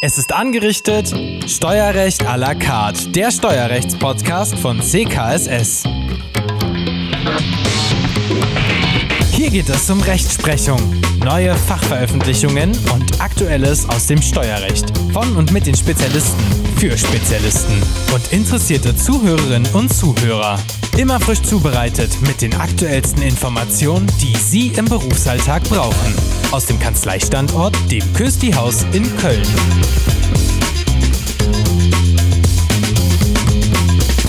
Es ist angerichtet Steuerrecht à la carte, der Steuerrechtspodcast von CKSS. Hier geht es um Rechtsprechung, neue Fachveröffentlichungen und Aktuelles aus dem Steuerrecht von und mit den Spezialisten für Spezialisten und interessierte Zuhörerinnen und Zuhörer. Immer frisch zubereitet mit den aktuellsten Informationen, die Sie im Berufsalltag brauchen. Aus dem Kanzleistandort, dem Kösti-Haus in Köln.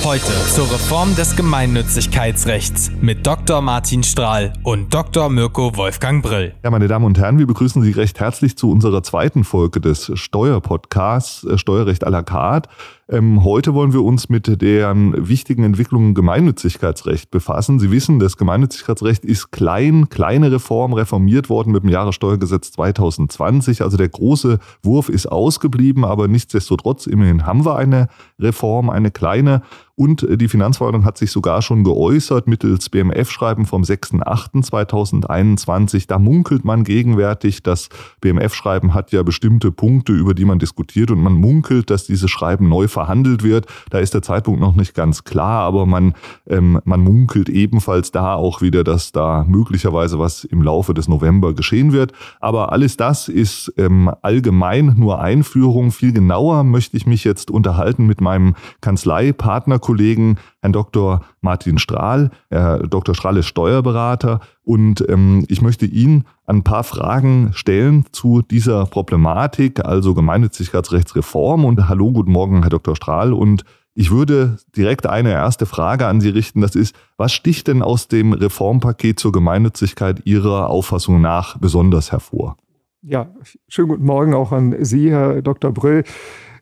Heute zur Reform des Gemeinnützigkeitsrechts mit Dr. Martin Strahl und Dr. Mirko Wolfgang Brill. Ja, meine Damen und Herren, wir begrüßen Sie recht herzlich zu unserer zweiten Folge des Steuerpodcasts äh, Steuerrecht à la carte. Ähm, heute wollen wir uns mit deren wichtigen Entwicklungen im Gemeinnützigkeitsrecht befassen. Sie wissen, das Gemeinnützigkeitsrecht ist klein, kleine Reform reformiert worden mit dem Jahressteuergesetz 2020. Also der große Wurf ist ausgeblieben, aber nichtsdestotrotz, immerhin haben wir eine Reform, eine kleine. Und die Finanzverwaltung hat sich sogar schon geäußert mittels BMF-Schreiben vom 6.8.2021. Da munkelt man gegenwärtig, das BMF-Schreiben hat ja bestimmte Punkte, über die man diskutiert und man munkelt, dass dieses Schreiben neu verhandelt wird. Da ist der Zeitpunkt noch nicht ganz klar, aber man, ähm, man munkelt ebenfalls da auch wieder, dass da möglicherweise was im Laufe des November geschehen wird. Aber alles das ist ähm, allgemein nur Einführung. Viel genauer möchte ich mich jetzt unterhalten mit meinem Kanzleipartner Kollegen, Herrn Dr. Martin Strahl. Herr Dr. Strahl ist Steuerberater und ähm, ich möchte ihn ein paar Fragen stellen zu dieser Problematik, also Gemeinnützigkeitsrechtsreform. Und hallo, guten Morgen, Herr Dr. Strahl. Und ich würde direkt eine erste Frage an Sie richten. Das ist, was sticht denn aus dem Reformpaket zur Gemeinnützigkeit Ihrer Auffassung nach besonders hervor? Ja, schönen guten Morgen auch an Sie, Herr Dr. Brill.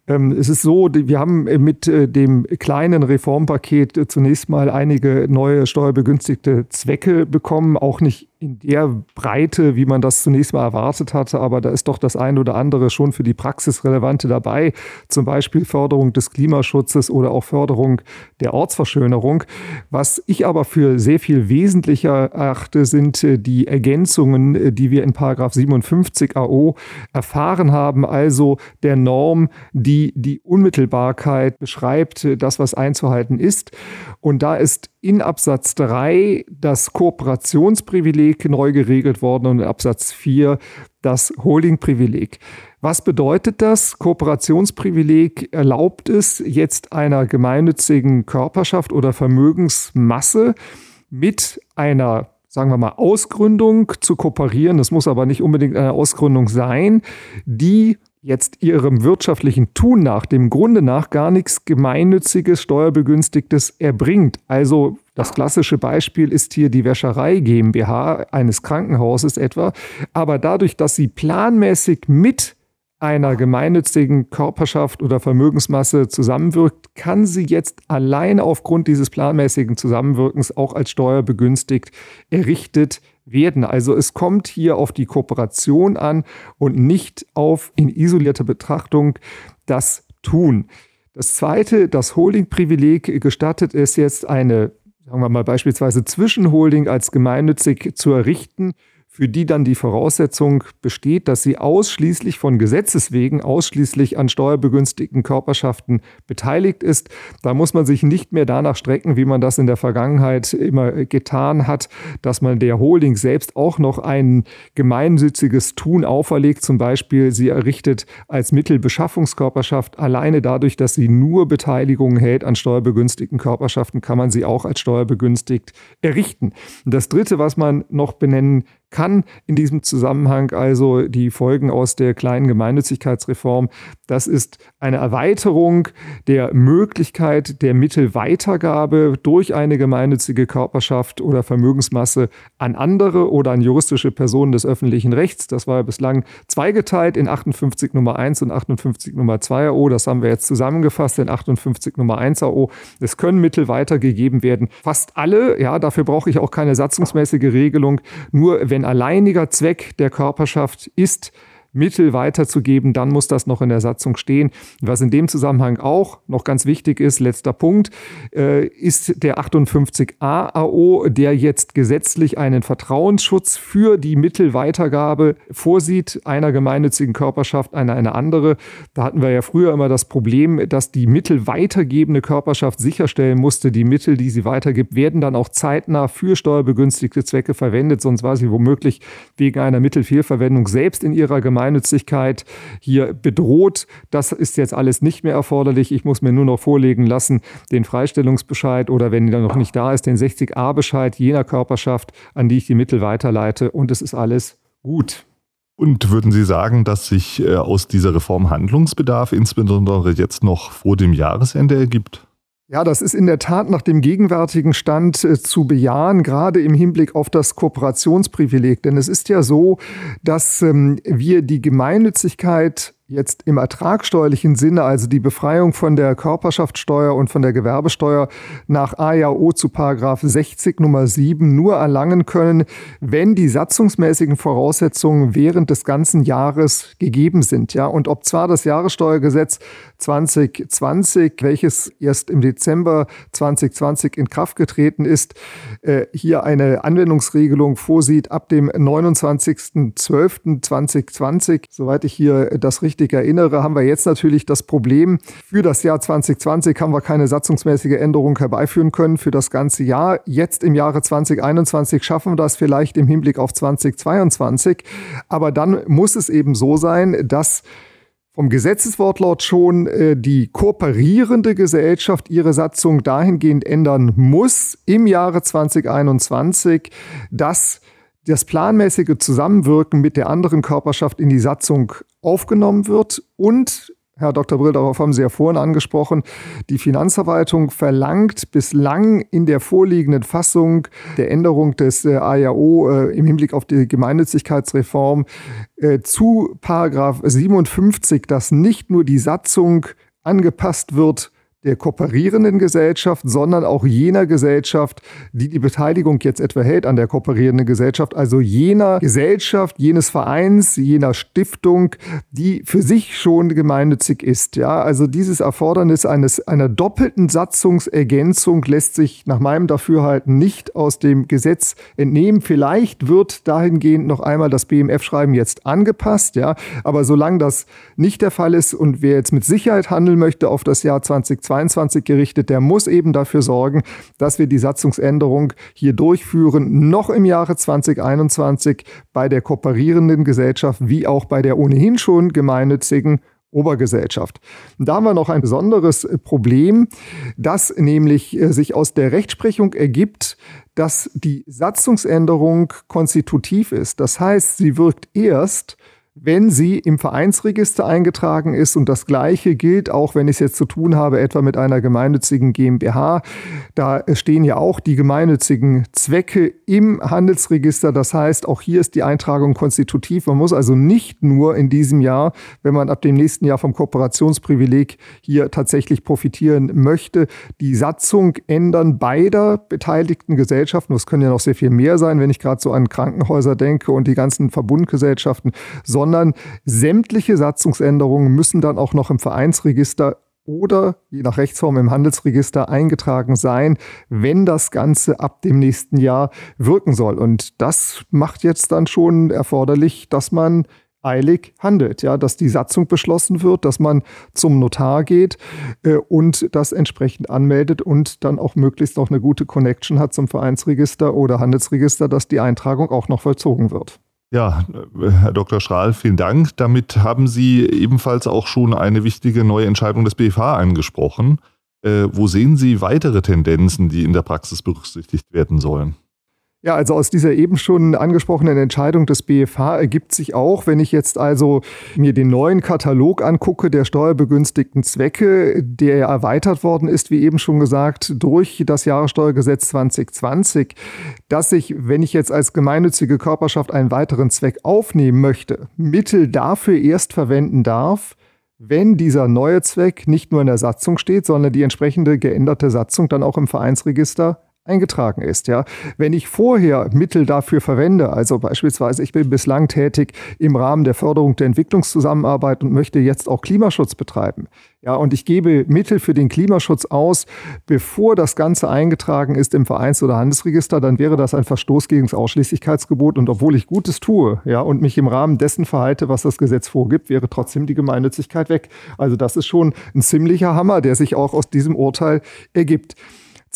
Ähm, es ist so, wir haben äh, mit äh, dem kleinen Reformpaket äh, zunächst mal einige neue steuerbegünstigte Zwecke bekommen, auch nicht in der Breite, wie man das zunächst mal erwartet hatte, aber da ist doch das eine oder andere schon für die Praxis relevante dabei, zum Beispiel Förderung des Klimaschutzes oder auch Förderung der Ortsverschönerung. Was ich aber für sehr viel wesentlicher erachte, sind äh, die Ergänzungen, äh, die wir in Paragraph 57 AO erfahren haben, also der Norm, die die Unmittelbarkeit beschreibt, äh, das, was einzuhalten ist. Und da ist in Absatz 3 das Kooperationsprivileg neu geregelt worden und in Absatz 4 das Holdingprivileg. Was bedeutet das? Kooperationsprivileg erlaubt es jetzt einer gemeinnützigen Körperschaft oder Vermögensmasse mit einer sagen wir mal, Ausgründung zu kooperieren. Das muss aber nicht unbedingt eine Ausgründung sein, die jetzt ihrem wirtschaftlichen Tun nach, dem Grunde nach, gar nichts Gemeinnütziges, Steuerbegünstigtes erbringt. Also das klassische Beispiel ist hier die Wäscherei GmbH eines Krankenhauses etwa. Aber dadurch, dass sie planmäßig mit einer gemeinnützigen Körperschaft oder Vermögensmasse zusammenwirkt, kann sie jetzt allein aufgrund dieses planmäßigen Zusammenwirkens auch als steuerbegünstigt errichtet werden. Also es kommt hier auf die Kooperation an und nicht auf in isolierter Betrachtung das Tun. Das zweite, das Holding-Privileg gestattet es jetzt eine, sagen wir mal beispielsweise Zwischenholding als gemeinnützig zu errichten für die dann die Voraussetzung besteht, dass sie ausschließlich von Gesetzes wegen ausschließlich an steuerbegünstigten Körperschaften beteiligt ist. Da muss man sich nicht mehr danach strecken, wie man das in der Vergangenheit immer getan hat, dass man der Holding selbst auch noch ein gemeinnütziges Tun auferlegt. Zum Beispiel, sie errichtet als Mittelbeschaffungskörperschaft alleine dadurch, dass sie nur Beteiligungen hält an steuerbegünstigten Körperschaften, kann man sie auch als steuerbegünstigt errichten. Und das Dritte, was man noch benennen kann in diesem Zusammenhang also die Folgen aus der kleinen Gemeinnützigkeitsreform. Das ist eine Erweiterung der Möglichkeit der Mittelweitergabe durch eine gemeinnützige Körperschaft oder Vermögensmasse an andere oder an juristische Personen des öffentlichen Rechts. Das war ja bislang zweigeteilt in 58 Nummer 1 und 58 Nummer 2 AO. Das haben wir jetzt zusammengefasst in 58 Nummer 1 AO. Es können Mittel weitergegeben werden. Fast alle, ja, dafür brauche ich auch keine satzungsmäßige Regelung. Nur wenn alleiniger Zweck der Körperschaft ist, Mittel weiterzugeben, dann muss das noch in der Satzung stehen. Was in dem Zusammenhang auch noch ganz wichtig ist, letzter Punkt, äh, ist der 58a AO, der jetzt gesetzlich einen Vertrauensschutz für die Mittelweitergabe vorsieht, einer gemeinnützigen Körperschaft an eine andere. Da hatten wir ja früher immer das Problem, dass die Mittel weitergebende Körperschaft sicherstellen musste, die Mittel, die sie weitergibt, werden dann auch zeitnah für steuerbegünstigte Zwecke verwendet, sonst war sie womöglich wegen einer Mittelfehlverwendung selbst in ihrer Gemeinde Gemeinnützigkeit hier bedroht. Das ist jetzt alles nicht mehr erforderlich. Ich muss mir nur noch vorlegen lassen den Freistellungsbescheid oder wenn er noch nicht da ist, den 60a-Bescheid jener Körperschaft, an die ich die Mittel weiterleite und es ist alles gut. Und würden Sie sagen, dass sich äh, aus dieser Reform Handlungsbedarf insbesondere jetzt noch vor dem Jahresende ergibt? Ja, das ist in der Tat nach dem gegenwärtigen Stand äh, zu bejahen, gerade im Hinblick auf das Kooperationsprivileg. Denn es ist ja so, dass ähm, wir die Gemeinnützigkeit jetzt im ertragsteuerlichen Sinne, also die Befreiung von der Körperschaftssteuer und von der Gewerbesteuer nach AJO zu Paragraph 60 Nummer 7 nur erlangen können, wenn die satzungsmäßigen Voraussetzungen während des ganzen Jahres gegeben sind. Ja, und ob zwar das Jahressteuergesetz 2020, welches erst im Dezember 2020 in Kraft getreten ist, äh, hier eine Anwendungsregelung vorsieht ab dem 29.12.2020, soweit ich hier das richtig richtig erinnere, haben wir jetzt natürlich das Problem, für das Jahr 2020 haben wir keine satzungsmäßige Änderung herbeiführen können für das ganze Jahr. Jetzt im Jahre 2021 schaffen wir das vielleicht im Hinblick auf 2022. Aber dann muss es eben so sein, dass vom Gesetzeswortlaut schon äh, die kooperierende Gesellschaft ihre Satzung dahingehend ändern muss im Jahre 2021, dass das planmäßige Zusammenwirken mit der anderen Körperschaft in die Satzung aufgenommen wird und Herr Dr. Brill, darauf haben Sie ja vorhin angesprochen. Die Finanzverwaltung verlangt bislang in der vorliegenden Fassung der Änderung des äh, AJO äh, im Hinblick auf die Gemeinnützigkeitsreform äh, zu Paragraph 57, dass nicht nur die Satzung angepasst wird der kooperierenden Gesellschaft, sondern auch jener Gesellschaft, die die Beteiligung jetzt etwa hält an der kooperierenden Gesellschaft, also jener Gesellschaft, jenes Vereins, jener Stiftung, die für sich schon gemeinnützig ist. Ja, also dieses Erfordernis eines einer doppelten Satzungsergänzung lässt sich nach meinem Dafürhalten nicht aus dem Gesetz entnehmen. Vielleicht wird dahingehend noch einmal das BMF-Schreiben jetzt angepasst, ja, aber solange das nicht der Fall ist und wer jetzt mit Sicherheit handeln möchte auf das Jahr 2020 2022 gerichtet, der muss eben dafür sorgen, dass wir die Satzungsänderung hier durchführen, noch im Jahre 2021 bei der kooperierenden Gesellschaft wie auch bei der ohnehin schon gemeinnützigen Obergesellschaft. Da haben wir noch ein besonderes Problem, das nämlich äh, sich aus der Rechtsprechung ergibt, dass die Satzungsänderung konstitutiv ist. Das heißt, sie wirkt erst, wenn sie im Vereinsregister eingetragen ist. Und das Gleiche gilt auch, wenn ich es jetzt zu tun habe, etwa mit einer gemeinnützigen GmbH. Da stehen ja auch die gemeinnützigen Zwecke im Handelsregister. Das heißt, auch hier ist die Eintragung konstitutiv. Man muss also nicht nur in diesem Jahr, wenn man ab dem nächsten Jahr vom Kooperationsprivileg hier tatsächlich profitieren möchte, die Satzung ändern beider beteiligten Gesellschaften. Das können ja noch sehr viel mehr sein, wenn ich gerade so an Krankenhäuser denke und die ganzen Verbundgesellschaften, sondern sondern sämtliche Satzungsänderungen müssen dann auch noch im Vereinsregister oder je nach Rechtsform im Handelsregister eingetragen sein, wenn das Ganze ab dem nächsten Jahr wirken soll. Und das macht jetzt dann schon erforderlich, dass man eilig handelt, ja, dass die Satzung beschlossen wird, dass man zum Notar geht äh, und das entsprechend anmeldet und dann auch möglichst noch eine gute Connection hat zum Vereinsregister oder Handelsregister, dass die Eintragung auch noch vollzogen wird. Ja, Herr Dr. Schrahl, vielen Dank. Damit haben Sie ebenfalls auch schon eine wichtige neue Entscheidung des BFH angesprochen. Äh, wo sehen Sie weitere Tendenzen, die in der Praxis berücksichtigt werden sollen? Ja, also aus dieser eben schon angesprochenen Entscheidung des BFH ergibt sich auch, wenn ich jetzt also mir den neuen Katalog angucke der steuerbegünstigten Zwecke, der erweitert worden ist, wie eben schon gesagt, durch das Jahressteuergesetz 2020, dass ich, wenn ich jetzt als gemeinnützige Körperschaft einen weiteren Zweck aufnehmen möchte, Mittel dafür erst verwenden darf, wenn dieser neue Zweck nicht nur in der Satzung steht, sondern die entsprechende geänderte Satzung dann auch im Vereinsregister eingetragen ist. Ja, wenn ich vorher Mittel dafür verwende, also beispielsweise ich bin bislang tätig im Rahmen der Förderung der Entwicklungszusammenarbeit und möchte jetzt auch Klimaschutz betreiben, ja, und ich gebe Mittel für den Klimaschutz aus, bevor das Ganze eingetragen ist im Vereins- oder Handelsregister, dann wäre das ein Verstoß gegen das Ausschließlichkeitsgebot. Und obwohl ich Gutes tue, ja, und mich im Rahmen dessen verhalte, was das Gesetz vorgibt, wäre trotzdem die Gemeinnützigkeit weg. Also das ist schon ein ziemlicher Hammer, der sich auch aus diesem Urteil ergibt.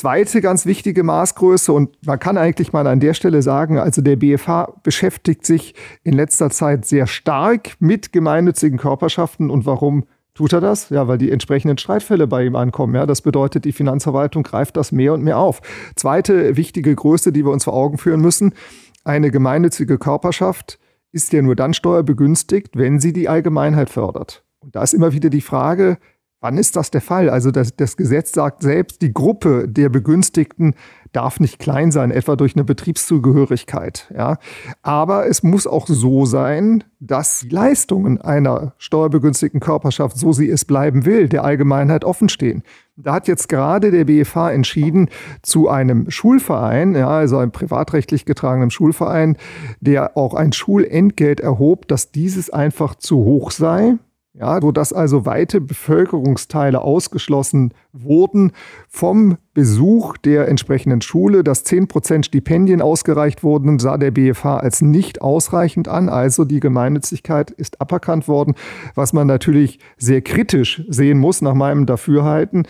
Zweite ganz wichtige Maßgröße und man kann eigentlich mal an der Stelle sagen, also der BFH beschäftigt sich in letzter Zeit sehr stark mit gemeinnützigen Körperschaften und warum Tut er das? Ja, weil die entsprechenden Streitfälle bei ihm ankommen. Ja, das bedeutet, die Finanzverwaltung greift das mehr und mehr auf. Zweite wichtige Größe, die wir uns vor Augen führen müssen. Eine gemeinnützige Körperschaft ist ja nur dann steuerbegünstigt, wenn sie die Allgemeinheit fördert. Und da ist immer wieder die Frage, Wann ist das der Fall? Also das, das, Gesetz sagt selbst, die Gruppe der Begünstigten darf nicht klein sein, etwa durch eine Betriebszugehörigkeit. Ja. Aber es muss auch so sein, dass Leistungen einer steuerbegünstigten Körperschaft, so sie es bleiben will, der Allgemeinheit offenstehen. Da hat jetzt gerade der BFH entschieden, zu einem Schulverein, ja, also einem privatrechtlich getragenen Schulverein, der auch ein Schulentgelt erhob, dass dieses einfach zu hoch sei ja, sodass also weite Bevölkerungsteile ausgeschlossen wurden vom Besuch der entsprechenden Schule, dass 10% Stipendien ausgereicht wurden, sah der BFH als nicht ausreichend an. Also die Gemeinnützigkeit ist aberkannt worden, was man natürlich sehr kritisch sehen muss nach meinem Dafürhalten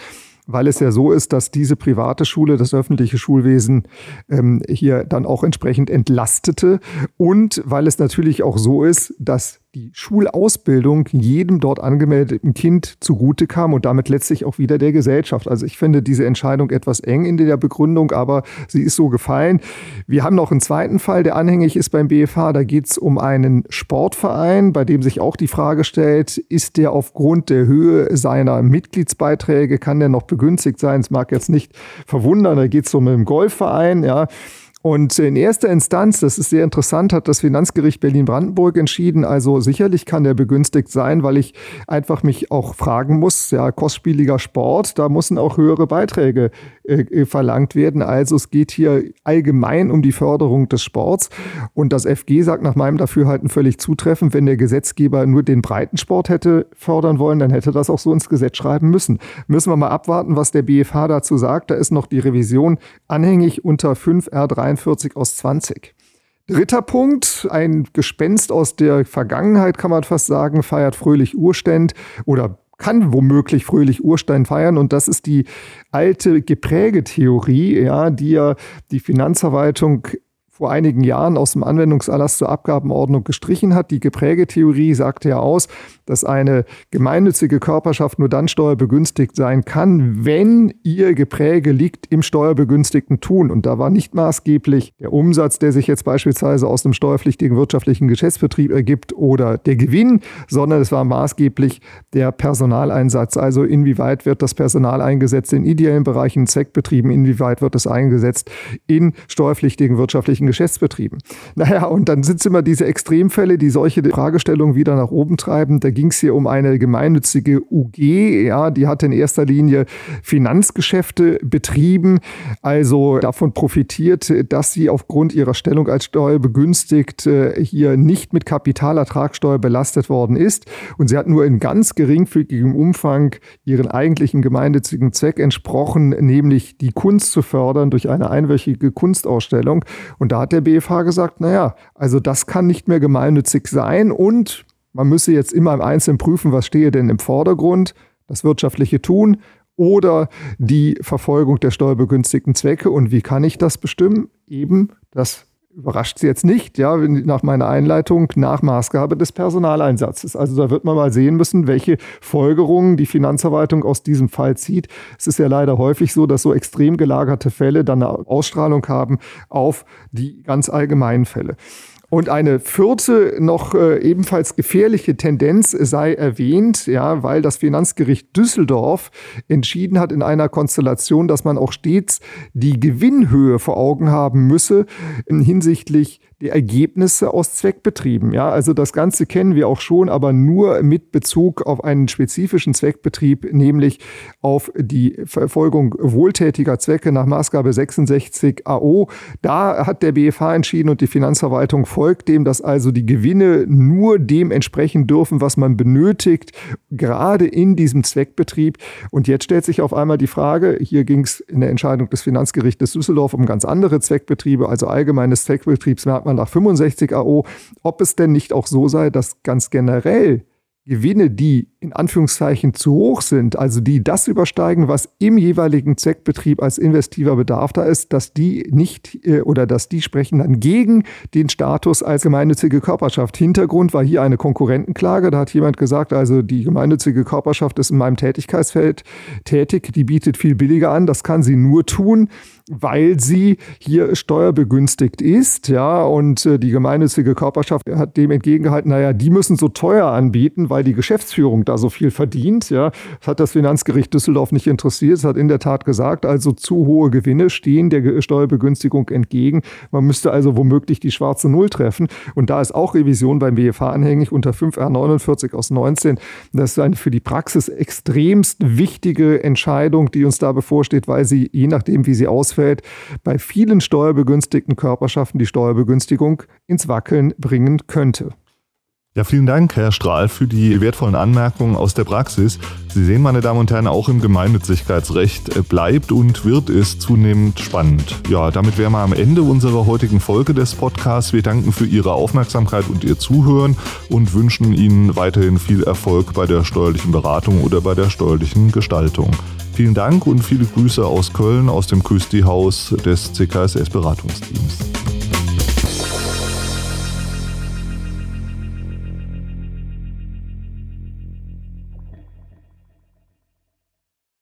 weil es ja so ist, dass diese private Schule, das öffentliche Schulwesen ähm, hier dann auch entsprechend entlastete und weil es natürlich auch so ist, dass die Schulausbildung jedem dort angemeldeten Kind zugute kam und damit letztlich auch wieder der Gesellschaft. Also ich finde diese Entscheidung etwas eng in der Begründung, aber sie ist so gefallen. Wir haben noch einen zweiten Fall, der anhängig ist beim BFH. Da geht es um einen Sportverein, bei dem sich auch die Frage stellt, ist der aufgrund der Höhe seiner Mitgliedsbeiträge, kann der noch begünstigt sein? Es mag jetzt nicht verwundern, da geht es um einen Golfverein, ja. Und in erster Instanz, das ist sehr interessant, hat das Finanzgericht Berlin-Brandenburg entschieden. Also sicherlich kann der begünstigt sein, weil ich einfach mich auch fragen muss, ja, kostspieliger Sport, da müssen auch höhere Beiträge äh, äh verlangt werden. Also es geht hier allgemein um die Förderung des Sports. Und das FG sagt nach meinem Dafürhalten völlig zutreffend, wenn der Gesetzgeber nur den Breitensport hätte fördern wollen, dann hätte das auch so ins Gesetz schreiben müssen. Müssen wir mal abwarten, was der BFH dazu sagt. Da ist noch die Revision anhängig unter 5R3 42 aus 20. Dritter Punkt, ein Gespenst aus der Vergangenheit, kann man fast sagen, feiert fröhlich Urständ oder kann womöglich fröhlich Urstein feiern. Und das ist die alte Geprägetheorie, ja, die ja die Finanzverwaltung vor einigen Jahren aus dem Anwendungserlass zur Abgabenordnung gestrichen hat. Die Geprägetheorie sagte ja aus, dass eine gemeinnützige Körperschaft nur dann steuerbegünstigt sein kann, wenn ihr Gepräge liegt im steuerbegünstigten Tun. Und da war nicht maßgeblich der Umsatz, der sich jetzt beispielsweise aus einem steuerpflichtigen wirtschaftlichen Geschäftsbetrieb ergibt oder der Gewinn, sondern es war maßgeblich der Personaleinsatz. Also inwieweit wird das Personal eingesetzt in ideellen Bereichen, Zweckbetrieben, inwieweit wird es eingesetzt in steuerpflichtigen wirtschaftlichen Geschäftsbetrieben. Naja, und dann sind es immer diese Extremfälle, die solche Fragestellungen wieder nach oben treiben. Da ging es hier um eine gemeinnützige UG, ja, die hat in erster Linie Finanzgeschäfte betrieben, also davon profitiert, dass sie aufgrund ihrer Stellung als steuerbegünstigt äh, hier nicht mit Kapitalertragssteuer belastet worden ist. Und sie hat nur in ganz geringfügigem Umfang ihren eigentlichen gemeinnützigen Zweck entsprochen, nämlich die Kunst zu fördern durch eine einwöchige Kunstausstellung. Und da hat der BFH gesagt, naja, also das kann nicht mehr gemeinnützig sein und man müsse jetzt immer im Einzelnen prüfen, was stehe denn im Vordergrund, das wirtschaftliche Tun oder die Verfolgung der steuerbegünstigten Zwecke. Und wie kann ich das bestimmen? Eben, das überrascht Sie jetzt nicht, ja, nach meiner Einleitung, nach Maßgabe des Personaleinsatzes. Also da wird man mal sehen müssen, welche Folgerungen die Finanzverwaltung aus diesem Fall zieht. Es ist ja leider häufig so, dass so extrem gelagerte Fälle dann eine Ausstrahlung haben auf die ganz allgemeinen Fälle. Und eine vierte, noch äh, ebenfalls gefährliche Tendenz sei erwähnt, ja, weil das Finanzgericht Düsseldorf entschieden hat in einer Konstellation, dass man auch stets die Gewinnhöhe vor Augen haben müsse hinsichtlich die Ergebnisse aus Zweckbetrieben. Ja, also das Ganze kennen wir auch schon, aber nur mit Bezug auf einen spezifischen Zweckbetrieb, nämlich auf die Verfolgung wohltätiger Zwecke nach Maßgabe 66 AO. Da hat der BFH entschieden und die Finanzverwaltung folgt dem, dass also die Gewinne nur dem entsprechen dürfen, was man benötigt, gerade in diesem Zweckbetrieb. Und jetzt stellt sich auf einmal die Frage, hier ging es in der Entscheidung des Finanzgerichtes Düsseldorf um ganz andere Zweckbetriebe, also allgemeines Zweckbetriebsmerkmal nach 65 AO, ob es denn nicht auch so sei, dass ganz generell Gewinne, die in Anführungszeichen zu hoch sind, also die das übersteigen, was im jeweiligen Zweckbetrieb als investiver Bedarf da ist, dass die nicht äh, oder dass die sprechen dann gegen den Status als gemeinnützige Körperschaft. Hintergrund war hier eine Konkurrentenklage. Da hat jemand gesagt, also die gemeinnützige Körperschaft ist in meinem Tätigkeitsfeld tätig, die bietet viel billiger an. Das kann sie nur tun, weil sie hier steuerbegünstigt ist. Ja, und äh, die gemeinnützige Körperschaft hat dem entgegengehalten, naja, die müssen so teuer anbieten, weil die Geschäftsführung da so viel verdient. Ja, das hat das Finanzgericht Düsseldorf nicht interessiert. Es hat in der Tat gesagt, also zu hohe Gewinne stehen der Steuerbegünstigung entgegen. Man müsste also womöglich die schwarze Null treffen. Und da ist auch Revision beim BFH anhängig unter 5R49 aus 19. Das ist eine für die Praxis extremst wichtige Entscheidung, die uns da bevorsteht, weil sie, je nachdem, wie sie ausfällt, bei vielen steuerbegünstigten Körperschaften die Steuerbegünstigung ins Wackeln bringen könnte. Ja, vielen Dank, Herr Strahl, für die wertvollen Anmerkungen aus der Praxis. Sie sehen, meine Damen und Herren, auch im Gemeinnützigkeitsrecht bleibt und wird es zunehmend spannend. Ja, damit wären wir am Ende unserer heutigen Folge des Podcasts. Wir danken für Ihre Aufmerksamkeit und Ihr Zuhören und wünschen Ihnen weiterhin viel Erfolg bei der steuerlichen Beratung oder bei der steuerlichen Gestaltung. Vielen Dank und viele Grüße aus Köln, aus dem Küsti-Haus des CKSS-Beratungsteams.